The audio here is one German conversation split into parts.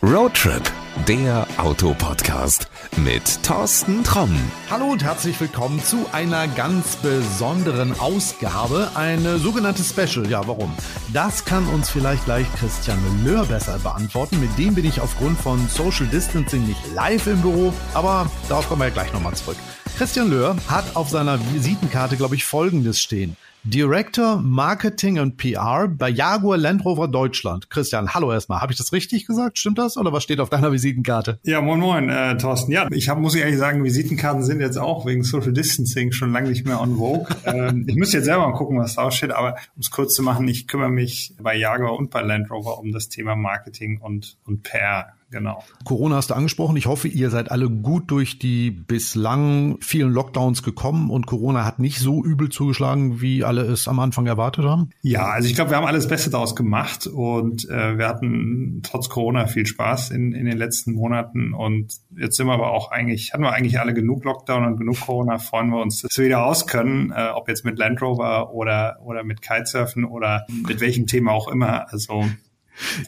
Roadtrip, der Autopodcast mit Thorsten Tromm. Hallo und herzlich willkommen zu einer ganz besonderen Ausgabe, eine sogenannte Special. Ja, warum? Das kann uns vielleicht gleich Christian Löhr besser beantworten. Mit dem bin ich aufgrund von Social Distancing nicht live im Büro, aber darauf kommen wir ja gleich nochmal zurück. Christian Löhr hat auf seiner Visitenkarte, glaube ich, Folgendes stehen. Director Marketing und PR bei Jaguar Land Rover Deutschland. Christian, hallo erstmal. Habe ich das richtig gesagt? Stimmt das? Oder was steht auf deiner Visitenkarte? Ja, moin moin, äh, Thorsten. Ja, ich hab, muss ich ehrlich sagen, Visitenkarten sind jetzt auch wegen Social Distancing schon lange nicht mehr on vogue. ähm, ich müsste jetzt selber mal gucken, was da steht, aber um es kurz zu machen, ich kümmere mich bei Jaguar und bei Land Rover um das Thema Marketing und, und PR genau. Corona hast du angesprochen. Ich hoffe, ihr seid alle gut durch die bislang vielen Lockdowns gekommen und Corona hat nicht so übel zugeschlagen, wie alle es am Anfang erwartet haben. Ja, also ich glaube, wir haben alles Beste daraus gemacht und äh, wir hatten trotz Corona viel Spaß in, in den letzten Monaten und jetzt sind wir aber auch eigentlich, hatten wir eigentlich alle genug Lockdown und genug Corona, freuen wir uns, dass wir wieder raus können, äh, ob jetzt mit Land Rover oder, oder mit Kitesurfen oder mit welchem Thema auch immer. Also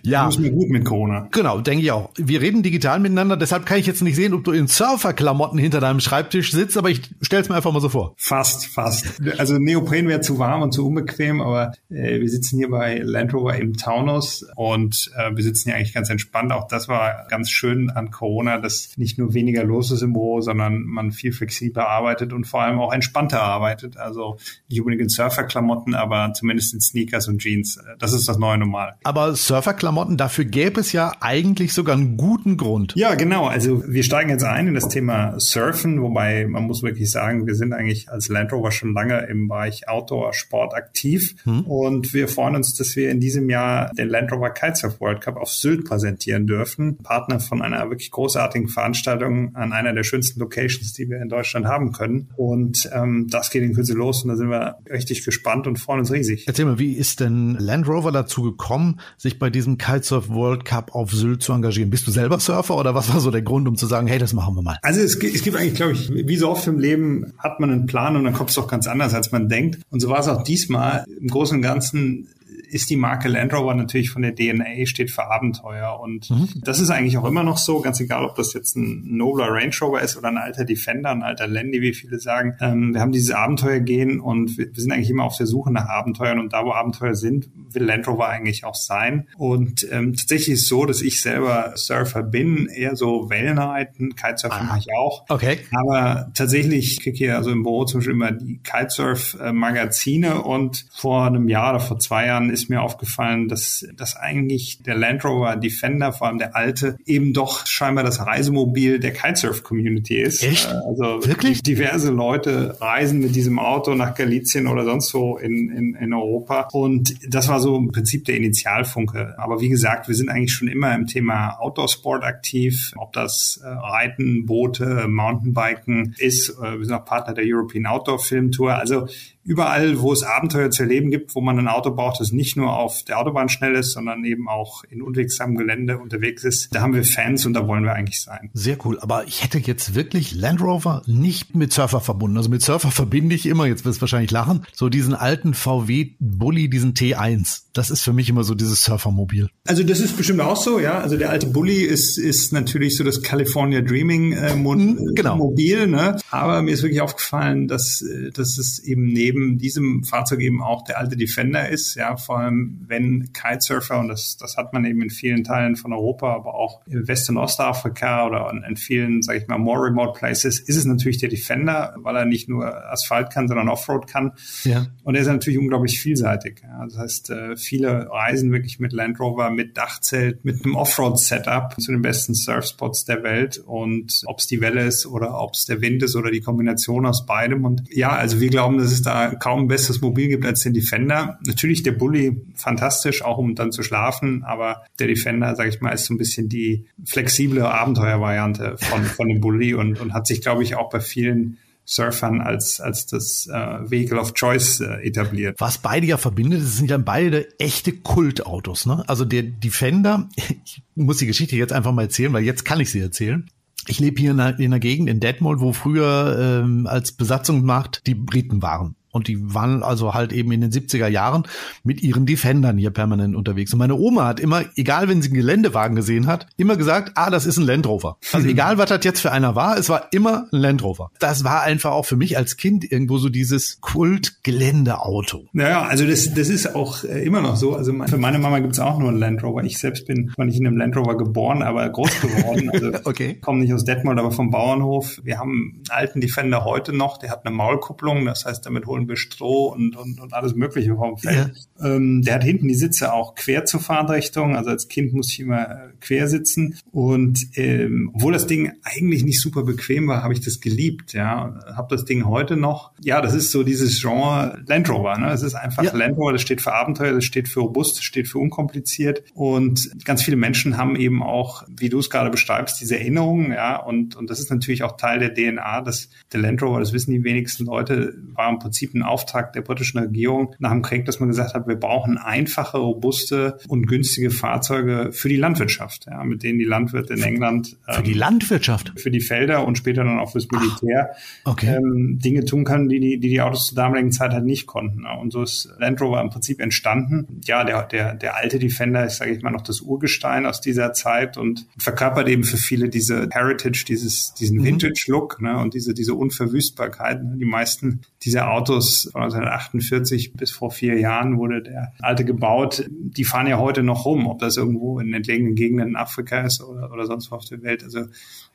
ja. Muss mir gut mit Corona. Genau, denke ich auch. Wir reden digital miteinander, deshalb kann ich jetzt nicht sehen, ob du in Surferklamotten hinter deinem Schreibtisch sitzt, aber ich stell's mir einfach mal so vor. Fast, fast. Also Neopren wäre zu warm und zu unbequem, aber äh, wir sitzen hier bei Land Rover im Taunus und äh, wir sitzen hier eigentlich ganz entspannt. Auch das war ganz schön an Corona, dass nicht nur weniger los ist im Büro, sondern man viel flexibler arbeitet und vor allem auch entspannter arbeitet. Also nicht unbedingt in Surferklamotten, aber zumindest in Sneakers und Jeans. Das ist das neue Normal. Aber Surfer Surferklamotten, dafür gäbe es ja eigentlich sogar einen guten Grund. Ja, genau. Also wir steigen jetzt ein in das Thema Surfen, wobei man muss wirklich sagen, wir sind eigentlich als Land Rover schon lange im Bereich Outdoor-Sport aktiv hm. und wir freuen uns, dass wir in diesem Jahr den Land Rover Kitesurf World Cup auf Sylt präsentieren dürfen. Partner von einer wirklich großartigen Veranstaltung an einer der schönsten Locations, die wir in Deutschland haben können. Und ähm, das geht in Kürze los und da sind wir richtig gespannt und freuen uns riesig. Erzähl mal, wie ist denn Land Rover dazu gekommen, sich bei diesem Kitesurf World Cup auf Sylt zu engagieren? Bist du selber Surfer oder was war so der Grund, um zu sagen, hey, das machen wir mal? Also es, es gibt eigentlich, glaube ich, wie so oft im Leben hat man einen Plan und dann kommt es doch ganz anders, als man denkt. Und so war es auch diesmal. Im Großen und Ganzen ist die Marke Land Rover natürlich von der DNA, steht für Abenteuer. Und mhm. das ist eigentlich auch immer noch so, ganz egal, ob das jetzt ein nobler Range Rover ist oder ein alter Defender, ein alter Landy, wie viele sagen. Ähm, wir haben dieses Abenteuer gehen und wir, wir, sind eigentlich immer auf der Suche nach Abenteuern. Und da, wo Abenteuer sind, will Land Rover eigentlich auch sein. Und ähm, tatsächlich ist es so, dass ich selber Surfer bin, eher so Wellenreiten, Kitesurfen mache ich auch. Okay. Aber tatsächlich, ich kriege hier also im Büro zum Beispiel immer die Kitesurf-Magazine und vor einem Jahr oder vor zwei Jahren ist ist mir aufgefallen, dass, dass eigentlich der Land Rover Defender, vor allem der alte, eben doch scheinbar das Reisemobil der Kitesurf-Community ist. Echt? Äh, also Wirklich? diverse Leute reisen mit diesem Auto nach Galizien oder sonst wo in, in, in Europa. Und das war so im Prinzip der Initialfunke. Aber wie gesagt, wir sind eigentlich schon immer im Thema Outdoor-Sport aktiv, ob das äh, Reiten, Boote, Mountainbiken ist. Äh, wir sind auch Partner der European Outdoor Film Tour. Also überall, wo es Abenteuer zu erleben gibt, wo man ein Auto braucht, das nicht nur auf der Autobahn schnell ist, sondern eben auch in unwegsamem Gelände unterwegs ist, da haben wir Fans und da wollen wir eigentlich sein. Sehr cool. Aber ich hätte jetzt wirklich Land Rover nicht mit Surfer verbunden. Also mit Surfer verbinde ich immer, jetzt wirst du wahrscheinlich lachen, so diesen alten VW Bulli, diesen T1. Das ist für mich immer so dieses Surfermobil. Also das ist bestimmt auch so, ja. Also der alte Bulli ist, ist natürlich so das California Dreaming äh, Mo mhm, genau. Mobil, ne? Aber mir ist wirklich aufgefallen, dass, äh, dass es eben neben neben diesem Fahrzeug eben auch der alte Defender ist, ja, vor allem wenn Kitesurfer, und das, das hat man eben in vielen Teilen von Europa, aber auch in West- und Ostafrika oder in, vielen, sage ich mal, more remote places, ist es natürlich der Defender, weil er nicht nur Asphalt kann, sondern Offroad kann. Ja. Und er ist natürlich unglaublich vielseitig. Ja. Das heißt, äh, viele reisen wirklich mit Land Rover, mit Dachzelt, mit einem Offroad-Setup zu den besten Surfspots der Welt. Und ob es die Welle ist oder ob es der Wind ist oder die Kombination aus beidem. Und ja, also wir glauben, dass es da kaum ein besseres Mobil gibt als den Defender. Natürlich der Bully fantastisch, auch um dann zu schlafen, aber der Defender, sage ich mal, ist so ein bisschen die flexible Abenteuervariante von, von dem Bully und, und hat sich, glaube ich, auch bei vielen Surfern als, als das äh, Vehicle of Choice äh, etabliert. Was beide ja verbindet, das sind ja beide echte Kultautos. Ne? Also der Defender, ich muss die Geschichte jetzt einfach mal erzählen, weil jetzt kann ich sie erzählen. Ich lebe hier in einer, in einer Gegend in Detmold, wo früher ähm, als Besatzungsmacht die Briten waren. Und die waren also halt eben in den 70er Jahren mit ihren Defendern hier permanent unterwegs. Und meine Oma hat immer, egal wenn sie einen Geländewagen gesehen hat, immer gesagt, ah, das ist ein Land Rover. Also egal, was das jetzt für einer war, es war immer ein Land Rover. Das war einfach auch für mich als Kind irgendwo so dieses Kult-Geländeauto. Naja, also das, das ist auch äh, immer noch so. Also für meine Mama gibt's auch nur einen Land Rover. Ich selbst bin zwar nicht in einem Land Rover geboren, aber groß geworden. Also okay. komme nicht aus Detmold, aber vom Bauernhof. Wir haben einen alten Defender heute noch, der hat eine Maulkupplung, das heißt, damit holen wir Stroh und, und, und alles Mögliche vom Feld. Ja. Ähm, der hat hinten die Sitze auch quer zur Fahrtrichtung. Also als Kind muss ich immer äh, quer sitzen. Und ähm, obwohl das Ding eigentlich nicht super bequem war, habe ich das geliebt. Ja, habe das Ding heute noch. Ja, das ist so dieses Genre Land Rover. Ne? Es ist einfach ja. Land Rover. Das steht für Abenteuer, das steht für robust, das steht für unkompliziert. Und ganz viele Menschen haben eben auch, wie du es gerade beschreibst, diese Erinnerungen. Ja, und und das ist natürlich auch Teil der DNA. Dass der Land Rover, das wissen die wenigsten Leute, war im Prinzip ein Auftrag der britischen Regierung nach dem Krieg, dass man gesagt hat, wir brauchen einfache, robuste und günstige Fahrzeuge für die Landwirtschaft, ja, mit denen die Landwirte in England für die ähm, Landwirtschaft, für die Felder und später dann auch fürs Militär Ach, okay. ähm, Dinge tun können, die die, die die Autos zur damaligen Zeit halt nicht konnten. Ja. Und so ist Land Rover im Prinzip entstanden. Ja, der der der alte Defender ist, sage ich mal, noch das Urgestein aus dieser Zeit und verkörpert eben für viele diese Heritage, dieses diesen mhm. Vintage-Look ne, und diese diese Unverwüstbarkeit. Ne. Die meisten dieser Autos von 1948 bis vor vier Jahren wurde der alte gebaut. Die fahren ja heute noch rum, ob das irgendwo in entlegenen Gegenden in Afrika ist oder, oder sonst wo auf der Welt. Also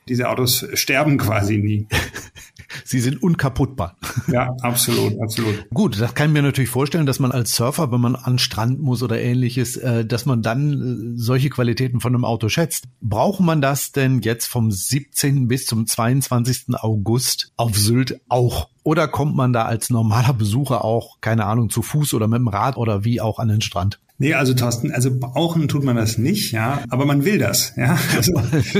diese Autos sterben quasi nie. Sie sind unkaputtbar. Ja, absolut, absolut. Gut, das kann ich mir natürlich vorstellen, dass man als Surfer, wenn man an Strand muss oder ähnliches, äh, dass man dann äh, solche Qualitäten von einem Auto schätzt. Braucht man das denn jetzt vom 17. bis zum 22. August auf Sylt auch? Oder kommt man da als normaler Besucher auch, keine Ahnung, zu Fuß oder mit dem Rad oder wie auch an den Strand? Nee, also Thorsten, also brauchen tut man das nicht, ja, aber man will das, ja. Also, ich,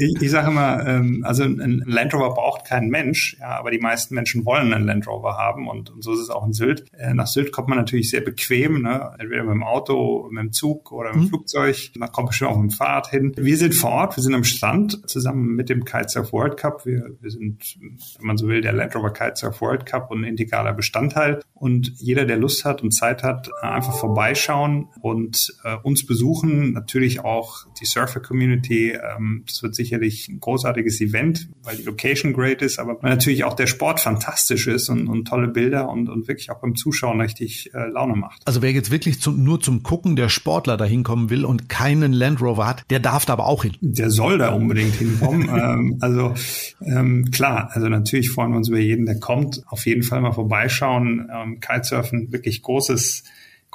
ich, ich sage immer, ähm, also ein Land Rover braucht kein Mensch, ja, aber die meisten Menschen wollen einen Land Rover haben und, und so ist es auch in Sylt. Äh, nach Sylt kommt man natürlich sehr bequem, ne, entweder mit dem Auto, mit dem Zug oder mit dem mhm. Flugzeug. Man kommt bestimmt auch mit dem Fahrrad hin. Wir sind vor Ort, wir sind am Strand zusammen mit dem Kitesurf World Cup. Wir, wir sind, wenn man so will, der Land Rover Kitesurf World Cup und ein integraler Bestandteil. Und jeder, der Lust hat und Zeit hat, einfach vorbeischauen und äh, uns besuchen. Natürlich auch die Surfer-Community. Ähm, das wird sicherlich ein großartiges Event, weil die Location great ist, aber natürlich auch der Sport fantastisch ist und, und tolle Bilder und, und wirklich auch beim Zuschauen richtig äh, Laune macht. Also wer jetzt wirklich zum, nur zum Gucken der Sportler dahin kommen will und keinen Land Rover hat, der darf da aber auch hin. Der soll da unbedingt hinkommen. ähm, also ähm, klar, also natürlich freuen wir uns über jeden, der kommt. Auf jeden Fall mal vorbeischauen. Ähm, Kitesurfen, wirklich großes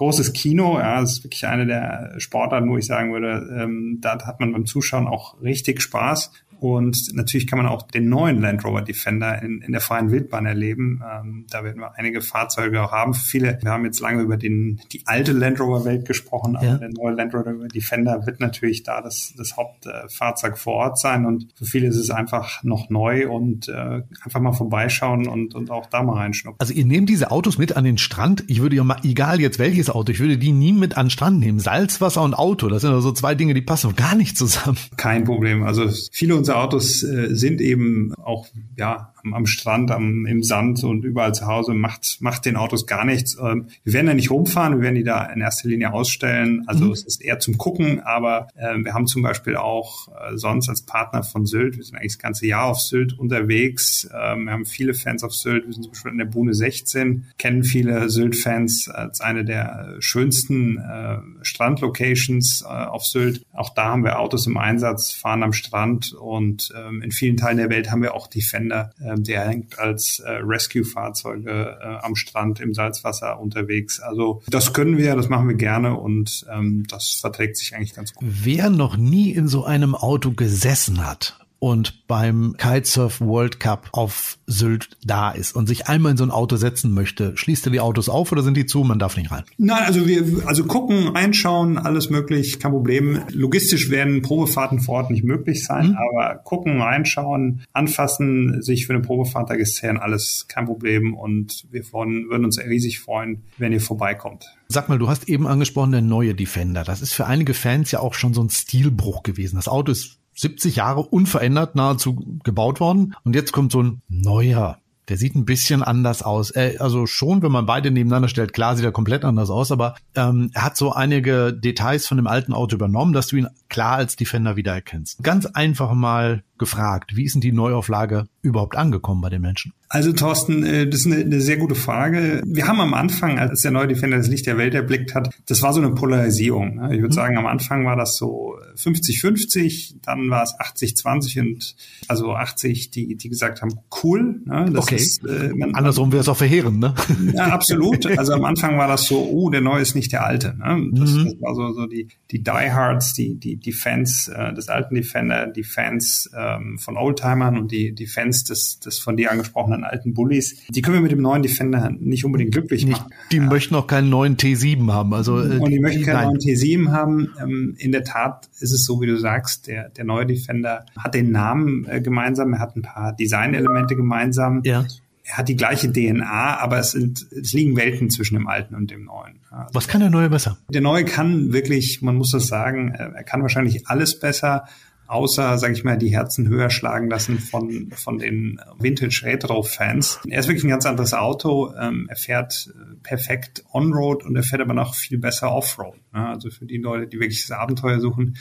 großes Kino. Ja, das ist wirklich eine der Sportarten, wo ich sagen würde, ähm, da hat man beim Zuschauen auch richtig Spaß. Und natürlich kann man auch den neuen Land Rover Defender in, in der freien Wildbahn erleben. Ähm, da werden wir einige Fahrzeuge auch haben. Viele, wir haben jetzt lange über den, die alte Land Rover Welt gesprochen, aber ja. der neue Land Rover Defender wird natürlich da das, das Hauptfahrzeug vor Ort sein. Und für viele ist es einfach noch neu und äh, einfach mal vorbeischauen und, und auch da mal reinschnuppern. Also ihr nehmt diese Autos mit an den Strand. Ich würde ja mal, egal jetzt welches Auto, ich würde die nie mit an den Strand nehmen. Salzwasser und Auto, das sind also zwei Dinge, die passen gar nicht zusammen. Kein Problem. Also viele unserer Autos äh, sind eben auch ja am, am Strand, am, im Sand und überall zu Hause, macht, macht den Autos gar nichts. Ähm, wir werden da nicht rumfahren, wir werden die da in erster Linie ausstellen. Also mhm. es ist eher zum Gucken, aber äh, wir haben zum Beispiel auch äh, sonst als Partner von Sylt, wir sind eigentlich das ganze Jahr auf Sylt unterwegs. Ähm, wir haben viele Fans auf Sylt, wir sind zum Beispiel in der Bune 16, kennen viele Sylt-Fans als eine der schönsten äh, Strandlocations äh, auf Sylt. Auch da haben wir Autos im Einsatz, fahren am Strand und ähm, in vielen Teilen der Welt haben wir auch Defender, äh, der hängt als äh, Rescue-Fahrzeuge äh, am Strand im Salzwasser unterwegs. Also das können wir, das machen wir gerne und ähm, das verträgt sich eigentlich ganz gut. Wer noch nie in so einem Auto gesessen hat und beim Kitesurf World Cup auf Sylt da ist und sich einmal in so ein Auto setzen möchte, schließt er die Autos auf oder sind die zu? Man darf nicht rein. Nein, also wir, also gucken, einschauen, alles möglich, kein Problem. Logistisch werden Probefahrten vor Ort nicht möglich sein, mhm. aber gucken, reinschauen, anfassen, sich für eine Probefahrt registrieren, alles kein Problem und wir von, würden uns riesig freuen, wenn ihr vorbeikommt. Sag mal, du hast eben angesprochen, der neue Defender. Das ist für einige Fans ja auch schon so ein Stilbruch gewesen. Das Auto ist 70 Jahre unverändert nahezu gebaut worden. Und jetzt kommt so ein neuer Der sieht ein bisschen anders aus. Äh, also schon, wenn man beide nebeneinander stellt, klar sieht er komplett anders aus, aber ähm, er hat so einige Details von dem alten Auto übernommen, dass du ihn klar als Defender wiedererkennst. Ganz einfach mal gefragt, wie ist denn die Neuauflage überhaupt angekommen bei den Menschen? Also Thorsten, äh, das ist eine, eine, sehr gute Frage. Wir haben am Anfang, als der neue Defender das Licht der Welt erblickt hat, das war so eine Polarisierung. Ne? Ich würde mhm. sagen, am Anfang war das so 50-50, dann war es 80-20 und also 80, die, die gesagt haben, cool. Ne? Das okay. Ist, äh, man, Andersrum wäre es auch verheerend, ne? Ja, absolut. Also am Anfang war das so, oh, der neue ist nicht der alte. Ne? Das, mhm. das war so, so die, die Diehards, die, die, die Fans äh, des alten Defender, die Fans ähm, von Oldtimern und die, die Fans des, des von dir angesprochenen alten Bullies. Die können wir mit dem neuen Defender nicht unbedingt glücklich nicht, machen. Die ja. möchten auch keinen neuen T7 haben. Also, äh, und die, die möchten keinen nein. neuen T7 haben. Ähm, in der Tat ist es so, wie du sagst, der, der neue Defender hat den Namen äh, gemeinsam, er hat ein paar Designelemente gemeinsam. Ja. Er hat die gleiche DNA, aber es, sind, es liegen Welten zwischen dem alten und dem neuen. Also Was kann der neue besser? Der neue kann wirklich, man muss das sagen, äh, er kann wahrscheinlich alles besser außer, sage ich mal, die Herzen höher schlagen lassen von, von den Vintage-Retro-Fans. Er ist wirklich ein ganz anderes Auto. Ähm, er fährt äh, perfekt On-Road und er fährt aber noch viel besser Off-Road. Ne? Also für die Leute, die wirklich das Abenteuer suchen,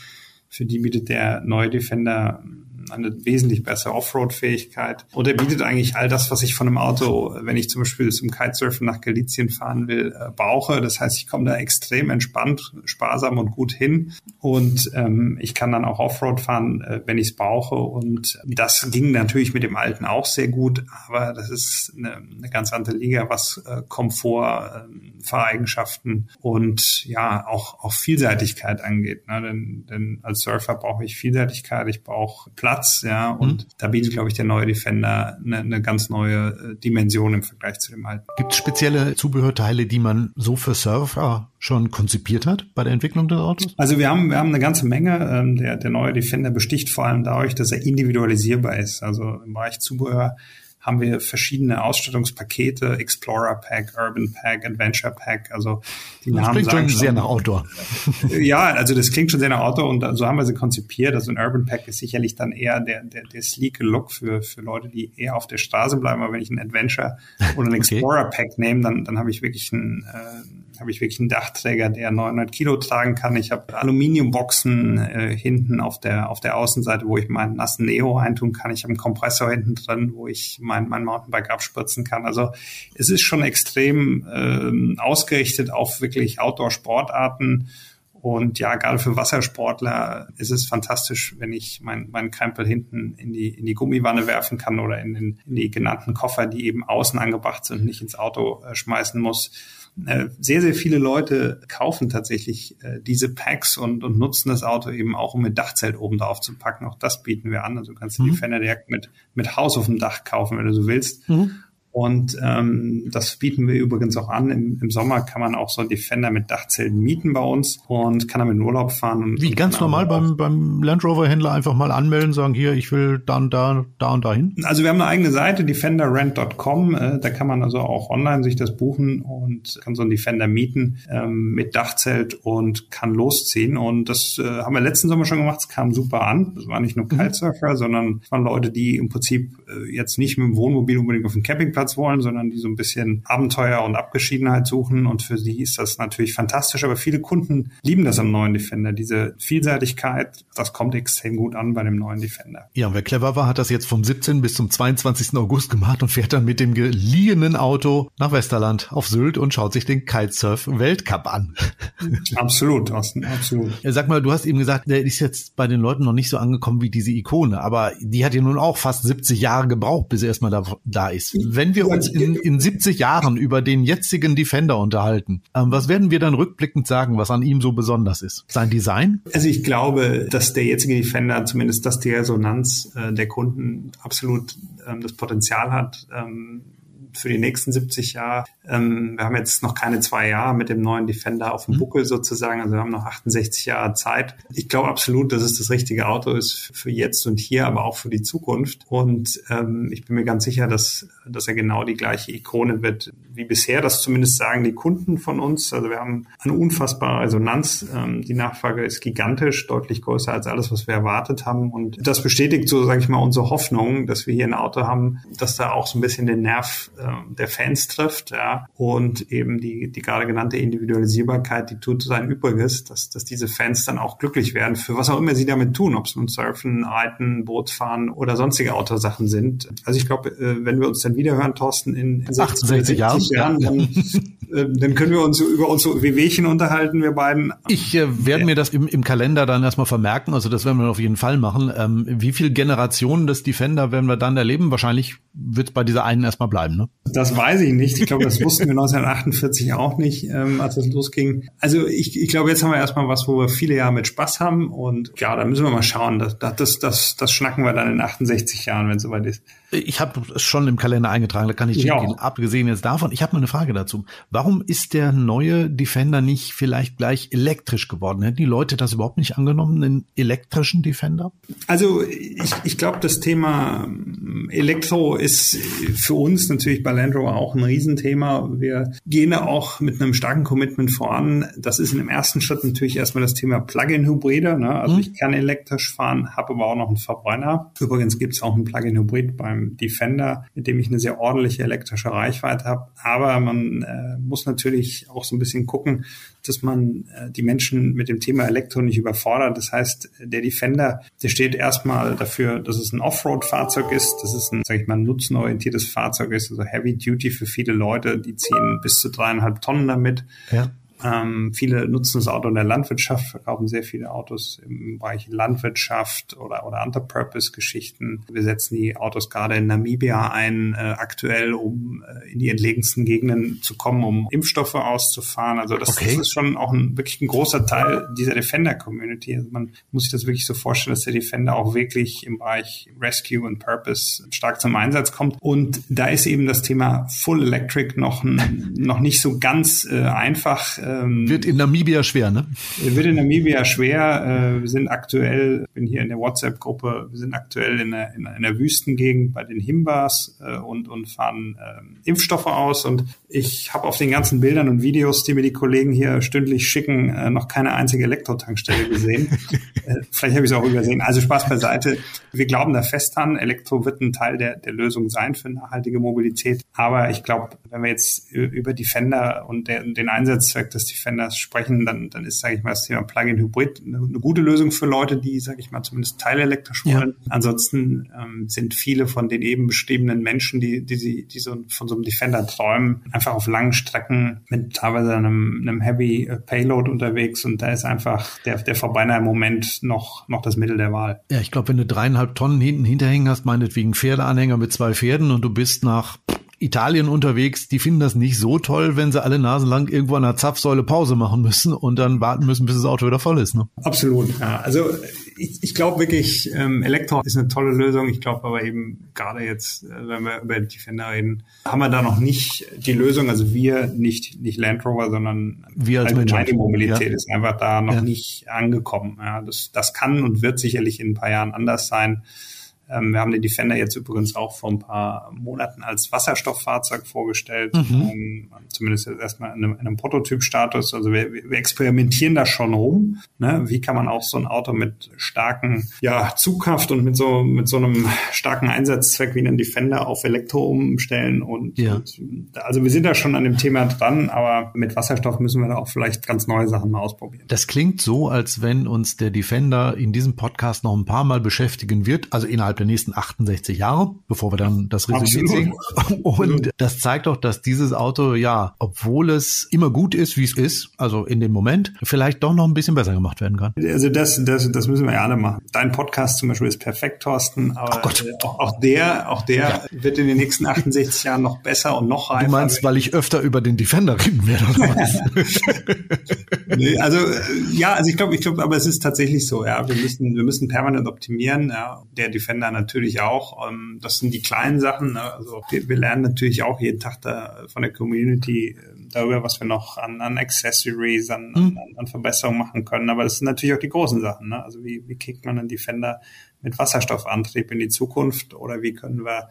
für die bietet der neue Defender eine wesentlich bessere Offroad-Fähigkeit. Und er bietet eigentlich all das, was ich von einem Auto, wenn ich zum Beispiel zum Kitesurfen nach Galizien fahren will, äh, brauche. Das heißt, ich komme da extrem entspannt, sparsam und gut hin. Und ähm, ich kann dann auch Offroad fahren, äh, wenn ich es brauche. Und das ging natürlich mit dem alten auch sehr gut, aber das ist eine, eine ganz andere Liga, was äh, Komfort, äh, Fahreigenschaften und ja auch, auch Vielseitigkeit angeht. Ne? Denn, denn als Surfer brauche ich Vielseitigkeit, ich brauche Platz Platz, ja, und mhm. da bietet, glaube ich, der neue Defender eine, eine ganz neue äh, Dimension im Vergleich zu dem alten. Gibt es spezielle Zubehörteile, die man so für Surfer schon konzipiert hat bei der Entwicklung des Autos? Also wir haben, wir haben eine ganze Menge. Ähm, der, der neue Defender besticht vor allem dadurch, dass er individualisierbar ist. Also im Bereich Zubehör haben wir verschiedene Ausstattungspakete, Explorer Pack, Urban Pack, Adventure Pack, also die das Namen klingt sagen schon sehr nach Outdoor. ja, also das klingt schon sehr nach Outdoor und so haben wir sie konzipiert. Also ein Urban Pack ist sicherlich dann eher der, der, der sleeke Look für, für Leute, die eher auf der Straße bleiben. Aber wenn ich ein Adventure oder ein Explorer okay. Pack nehme, dann, dann habe ich wirklich ein äh, habe ich wirklich einen Dachträger, der 900 Kilo tragen kann. Ich habe Aluminiumboxen äh, hinten auf der auf der Außenseite, wo ich meinen nassen Neo eintun kann. Ich habe einen Kompressor hinten drin, wo ich mein, mein Mountainbike abspritzen kann. Also es ist schon extrem ähm, ausgerichtet auf wirklich Outdoor-Sportarten. Und ja, gerade für Wassersportler ist es fantastisch, wenn ich meinen mein Krempel hinten in die, in die Gummiwanne werfen kann oder in, den, in die genannten Koffer, die eben außen angebracht sind nicht ins Auto äh, schmeißen muss. Äh, sehr, sehr viele Leute kaufen tatsächlich äh, diese Packs und, und nutzen das Auto eben auch, um mit Dachzelt oben drauf zu packen. Auch das bieten wir an. Also du kannst mhm. die Fender direkt mit, mit Haus auf dem Dach kaufen, wenn du so willst. Mhm. Und ähm, das bieten wir übrigens auch an. Im, Im, Sommer kann man auch so Defender mit Dachzelten mieten bei uns und kann damit in Urlaub fahren. Und, Wie ganz normal beim, beim Land Rover Händler einfach mal anmelden, sagen hier, ich will dann da, da und dahin. Also wir haben eine eigene Seite, defenderrent.com. Äh, da kann man also auch online sich das buchen und kann so einen Defender mieten ähm, mit Dachzelt und kann losziehen. Und das äh, haben wir letzten Sommer schon gemacht. Es kam super an. Das waren nicht nur mhm. Kitesurfer, mhm. sondern es waren Leute, die im Prinzip äh, jetzt nicht mit dem Wohnmobil unbedingt auf dem Campingplatz Campingplatz wollen, sondern die so ein bisschen Abenteuer und Abgeschiedenheit suchen. Und für sie ist das natürlich fantastisch. Aber viele Kunden lieben das am neuen Defender. Diese Vielseitigkeit, das kommt extrem gut an bei dem neuen Defender. Ja, und wer clever war, hat das jetzt vom 17. bis zum 22. August gemacht und fährt dann mit dem geliehenen Auto nach Westerland auf Sylt und schaut sich den Kitesurf-Weltcup an. Absolut, Osten, absolut. Sag mal, du hast eben gesagt, der ist jetzt bei den Leuten noch nicht so angekommen wie diese Ikone, aber die hat ja nun auch fast 70 Jahre gebraucht, bis er erstmal da, da ist. Wenn wenn wir uns in, in 70 Jahren über den jetzigen Defender unterhalten, ähm, was werden wir dann rückblickend sagen, was an ihm so besonders ist? Sein Design? Also ich glaube, dass der jetzige Defender, zumindest dass die Resonanz äh, der Kunden absolut ähm, das Potenzial hat, ähm, für die nächsten 70 Jahre. Ähm, wir haben jetzt noch keine zwei Jahre mit dem neuen Defender auf dem mhm. Buckel sozusagen. Also wir haben noch 68 Jahre Zeit. Ich glaube absolut, dass es das richtige Auto ist für jetzt und hier, aber auch für die Zukunft. Und ähm, ich bin mir ganz sicher, dass, dass er genau die gleiche Ikone wird wie bisher. Das zumindest sagen die Kunden von uns. Also wir haben eine unfassbare Resonanz. Ähm, die Nachfrage ist gigantisch, deutlich größer als alles, was wir erwartet haben. Und das bestätigt so, sage ich mal, unsere Hoffnung, dass wir hier ein Auto haben, das da auch so ein bisschen den Nerv äh, der Fans trifft. Ja. Und eben die, die gerade genannte Individualisierbarkeit, die tut sein Übriges, dass, dass diese Fans dann auch glücklich werden, für was auch immer sie damit tun, ob es nun Surfen, Reiten, Boot fahren oder sonstige Autosachen sind. Also ich glaube, äh, wenn wir uns dann wiederhören, Thorsten, in, in 68 Jahren, Jahren, dann, äh, dann können wir uns über unsere Wehwehchen unterhalten, wir beiden. Ich äh, werde mir das im, im Kalender dann erstmal vermerken, also das werden wir auf jeden Fall machen. Ähm, wie viele Generationen des Defender werden wir dann erleben? Wahrscheinlich wird es bei dieser einen erstmal bleiben, ne? Das weiß ich nicht. Ich glaube, das wussten wir 1948 auch nicht, ähm, als es losging. Also ich, ich glaube, jetzt haben wir erstmal was, wo wir viele Jahre mit Spaß haben und ja, da müssen wir mal schauen. Das, das, das, das schnacken wir dann in 68 Jahren, wenn es soweit ist. Ich habe es schon im Kalender eingetragen, da kann ich ja. gehen. Abgesehen jetzt davon, ich habe mal eine Frage dazu. Warum ist der neue Defender nicht vielleicht gleich elektrisch geworden? Hätten die Leute das überhaupt nicht angenommen, einen elektrischen Defender? Also ich, ich glaube, das Thema Elektro ist für uns natürlich bei Land Rover auch ein Riesenthema. Wir gehen da auch mit einem starken Commitment voran. Das ist in dem ersten Schritt natürlich erstmal das Thema Plug-in-Hybride. Ne? Also mhm. ich kann elektrisch fahren, habe aber auch noch einen Verbrenner. Übrigens gibt es auch einen Plug-in-Hybrid beim Defender, mit dem ich eine sehr ordentliche elektrische Reichweite habe. Aber man äh, muss natürlich auch so ein bisschen gucken, dass man äh, die Menschen mit dem Thema Elektro nicht überfordert. Das heißt, der Defender, der steht erstmal dafür, dass es ein Offroad-Fahrzeug ist, dass es ein, sag ich mal, nutzenorientiertes Fahrzeug ist, also Heavy Duty für viele Leute, die ziehen bis zu dreieinhalb Tonnen damit. Ja. Ähm, viele nutzen das Auto in der Landwirtschaft, verkaufen sehr viele Autos im Bereich Landwirtschaft oder, oder Under-Purpose-Geschichten. Wir setzen die Autos gerade in Namibia ein, äh, aktuell, um äh, in die entlegensten Gegenden zu kommen, um Impfstoffe auszufahren. Also das, okay. das ist schon auch ein, wirklich ein großer Teil dieser Defender-Community. Also man muss sich das wirklich so vorstellen, dass der Defender auch wirklich im Bereich Rescue und Purpose stark zum Einsatz kommt. Und da ist eben das Thema Full Electric noch, noch nicht so ganz äh, einfach ähm, wird in Namibia schwer, ne? Wird in Namibia schwer. Äh, wir sind aktuell, ich bin hier in der WhatsApp-Gruppe, wir sind aktuell in der, in einer Wüstengegend bei den Himbas äh, und, und fahren äh, Impfstoffe aus. Und ich habe auf den ganzen Bildern und Videos, die mir die Kollegen hier stündlich schicken, äh, noch keine einzige Elektrotankstelle gesehen. äh, vielleicht habe ich es auch übersehen. Also Spaß beiseite. Wir glauben da fest an. Elektro wird ein Teil der, der Lösung sein für nachhaltige Mobilität. Aber ich glaube, wenn wir jetzt über Defender und der, den Einsatzzweck des Defenders sprechen, dann, dann ist, sage ich mal, das Thema Plug-in-Hybrid eine, eine, gute Lösung für Leute, die, sage ich mal, zumindest teilelektrisch wollen. Ja. Ansonsten ähm, sind viele von den eben beschriebenen Menschen, die, die, sie, die so von so einem Defender träumen, einfach auf langen Strecken mit teilweise einem, einem Heavy äh, Payload unterwegs und da ist einfach der, der Verbrenner im Moment noch, noch das Mittel der Wahl. Ja, ich glaube, wenn du dreieinhalb Tonnen hinten hinterhängen hast, meinetwegen Pferdeanhänger mit zwei Pferden und du bist nach Italien unterwegs, die finden das nicht so toll, wenn sie alle Nasen lang irgendwo an der Zapfsäule Pause machen müssen und dann warten müssen, bis das Auto wieder voll ist. Ne? Absolut, ja. Also ich, ich glaube wirklich, ähm, Elektro ist eine tolle Lösung. Ich glaube aber eben gerade jetzt, äh, wenn wir über Defender reden, haben wir da noch nicht die Lösung. Also wir, nicht, nicht Land Rover, sondern wir als. Die Mobilität ja. ist einfach da noch ja. nicht angekommen. Ja, das, das kann und wird sicherlich in ein paar Jahren anders sein. Ähm, wir haben den Defender jetzt übrigens auch vor ein paar Monaten als Wasserstofffahrzeug vorgestellt, mhm. ähm, zumindest jetzt erstmal in einem, in einem Prototypstatus. Also wir, wir experimentieren da schon rum. Ne? Wie kann man auch so ein Auto mit starken ja, Zugkraft und mit so, mit so einem starken Einsatzzweck wie einen Defender auf Elektro umstellen? Und, ja. und also wir sind da schon an dem Thema dran, aber mit Wasserstoff müssen wir da auch vielleicht ganz neue Sachen mal ausprobieren. Das klingt so, als wenn uns der Defender in diesem Podcast noch ein paar Mal beschäftigen wird, also innerhalb der nächsten 68 Jahre, bevor wir dann das Resümee ziehen. Und das zeigt doch, dass dieses Auto ja, obwohl es immer gut ist, wie es ist, also in dem Moment, vielleicht doch noch ein bisschen besser gemacht werden kann. Also das, das, das müssen wir ja alle machen. Dein Podcast zum Beispiel ist perfekt, Thorsten, aber äh, auch, auch, der, auch der ja. wird in den nächsten 68 Jahren noch besser und noch reifer. Du meinst, weil ich öfter über den Defender reden werde oder was? nee, also ja, also ich glaube, ich glaube, aber es ist tatsächlich so, ja. Wir müssen, wir müssen permanent optimieren. Ja. Der Defender da natürlich auch. Ähm, das sind die kleinen Sachen. Ne? Also wir, wir, lernen natürlich auch jeden Tag da von der Community äh, darüber, was wir noch an, an Accessories, an, mhm. an, an Verbesserungen machen können. Aber das sind natürlich auch die großen Sachen. Ne? Also wie, wie kriegt man einen Defender mit Wasserstoffantrieb in die Zukunft oder wie können wir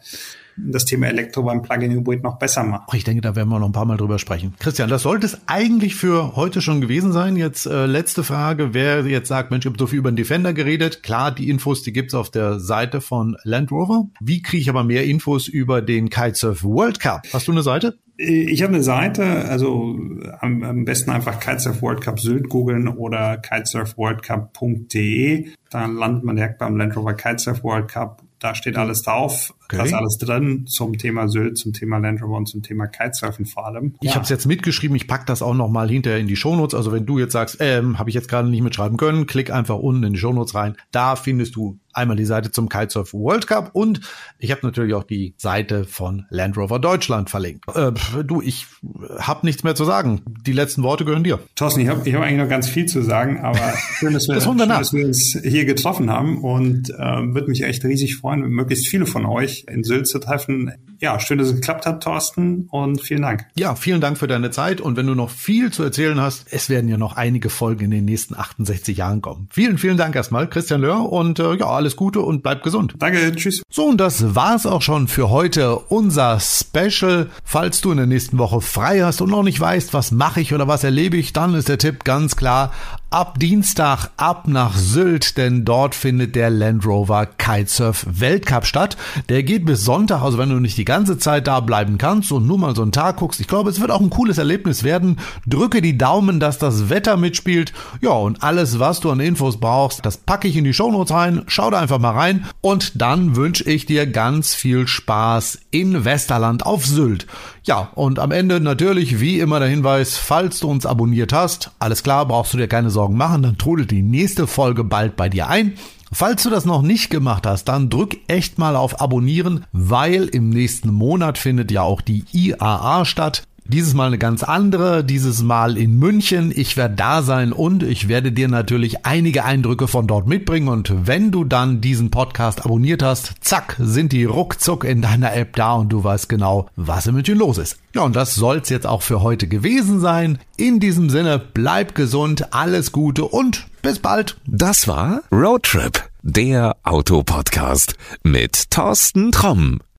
das Thema Elektro beim Plug-in Hybrid noch besser machen? Ich denke, da werden wir noch ein paar Mal drüber sprechen. Christian, das sollte es eigentlich für heute schon gewesen sein. Jetzt äh, letzte Frage. Wer jetzt sagt, Mensch, ich habe so viel über den Defender geredet. Klar, die Infos, die gibt's auf der Seite von Land Rover. Wie kriege ich aber mehr Infos über den Kitesurf World Cup? Hast du eine Seite? Ich habe eine Seite, also am, am besten einfach Kitesurf World Cup Sylt googeln oder kitesurfworldcup.de. Dann landet man direkt beim Land Rover Kitesurf World Cup. Da steht alles drauf. Okay. Da ist alles drin zum Thema Sylt, zum Thema Land Rover und zum Thema Kitesurfen vor allem. Ich ja. habe es jetzt mitgeschrieben. Ich pack das auch noch mal hinterher in die Shownotes. Also wenn du jetzt sagst, ähm, habe ich jetzt gerade nicht mitschreiben können, klick einfach unten in die Shownotes rein. Da findest du einmal die Seite zum Kitesurf World Cup und ich habe natürlich auch die Seite von Land Rover Deutschland verlinkt. Äh, du, ich habe nichts mehr zu sagen. Die letzten Worte gehören dir. Thorsten, ich habe ich hab eigentlich noch ganz viel zu sagen, aber schön, dass wir, das schön, dass wir uns hier getroffen haben und äh, würde mich echt riesig freuen, möglichst viele von euch in Sylt zu treffen. Ja, schön, dass es geklappt hat, Thorsten, und vielen Dank. Ja, vielen Dank für deine Zeit und wenn du noch viel zu erzählen hast, es werden ja noch einige Folgen in den nächsten 68 Jahren kommen. Vielen, vielen Dank erstmal, Christian Löhr und äh, ja, alles Gute und bleib gesund. Danke, tschüss. So, und das war's auch schon für heute, unser Special. Falls du in der nächsten Woche frei hast und noch nicht weißt, was mache ich oder was erlebe ich, dann ist der Tipp ganz klar, ab Dienstag ab nach Sylt, denn dort findet der Land Rover Kitesurf Weltcup statt. Der geht bis Sonntag, also wenn du nicht die ganze Zeit da bleiben kannst und nur mal so einen Tag guckst, ich glaube, es wird auch ein cooles Erlebnis werden. Drücke die Daumen, dass das Wetter mitspielt. Ja, und alles, was du an Infos brauchst, das packe ich in die Shownotes rein. Schau da einfach mal rein und dann wünsche ich dir ganz viel Spaß in Westerland auf Sylt. Ja, und am Ende natürlich wie immer der Hinweis, falls du uns abonniert hast, alles klar, brauchst du dir keine Sorgen machen, dann trudelt die nächste Folge bald bei dir ein. Falls du das noch nicht gemacht hast, dann drück echt mal auf Abonnieren, weil im nächsten Monat findet ja auch die IAA statt. Dieses Mal eine ganz andere, dieses Mal in München. Ich werde da sein und ich werde dir natürlich einige Eindrücke von dort mitbringen. Und wenn du dann diesen Podcast abonniert hast, zack, sind die ruckzuck in deiner App da und du weißt genau, was in München los ist. Ja, und das soll's jetzt auch für heute gewesen sein. In diesem Sinne, bleib gesund, alles Gute und bis bald. Das war Roadtrip, der Autopodcast mit Thorsten Tromm.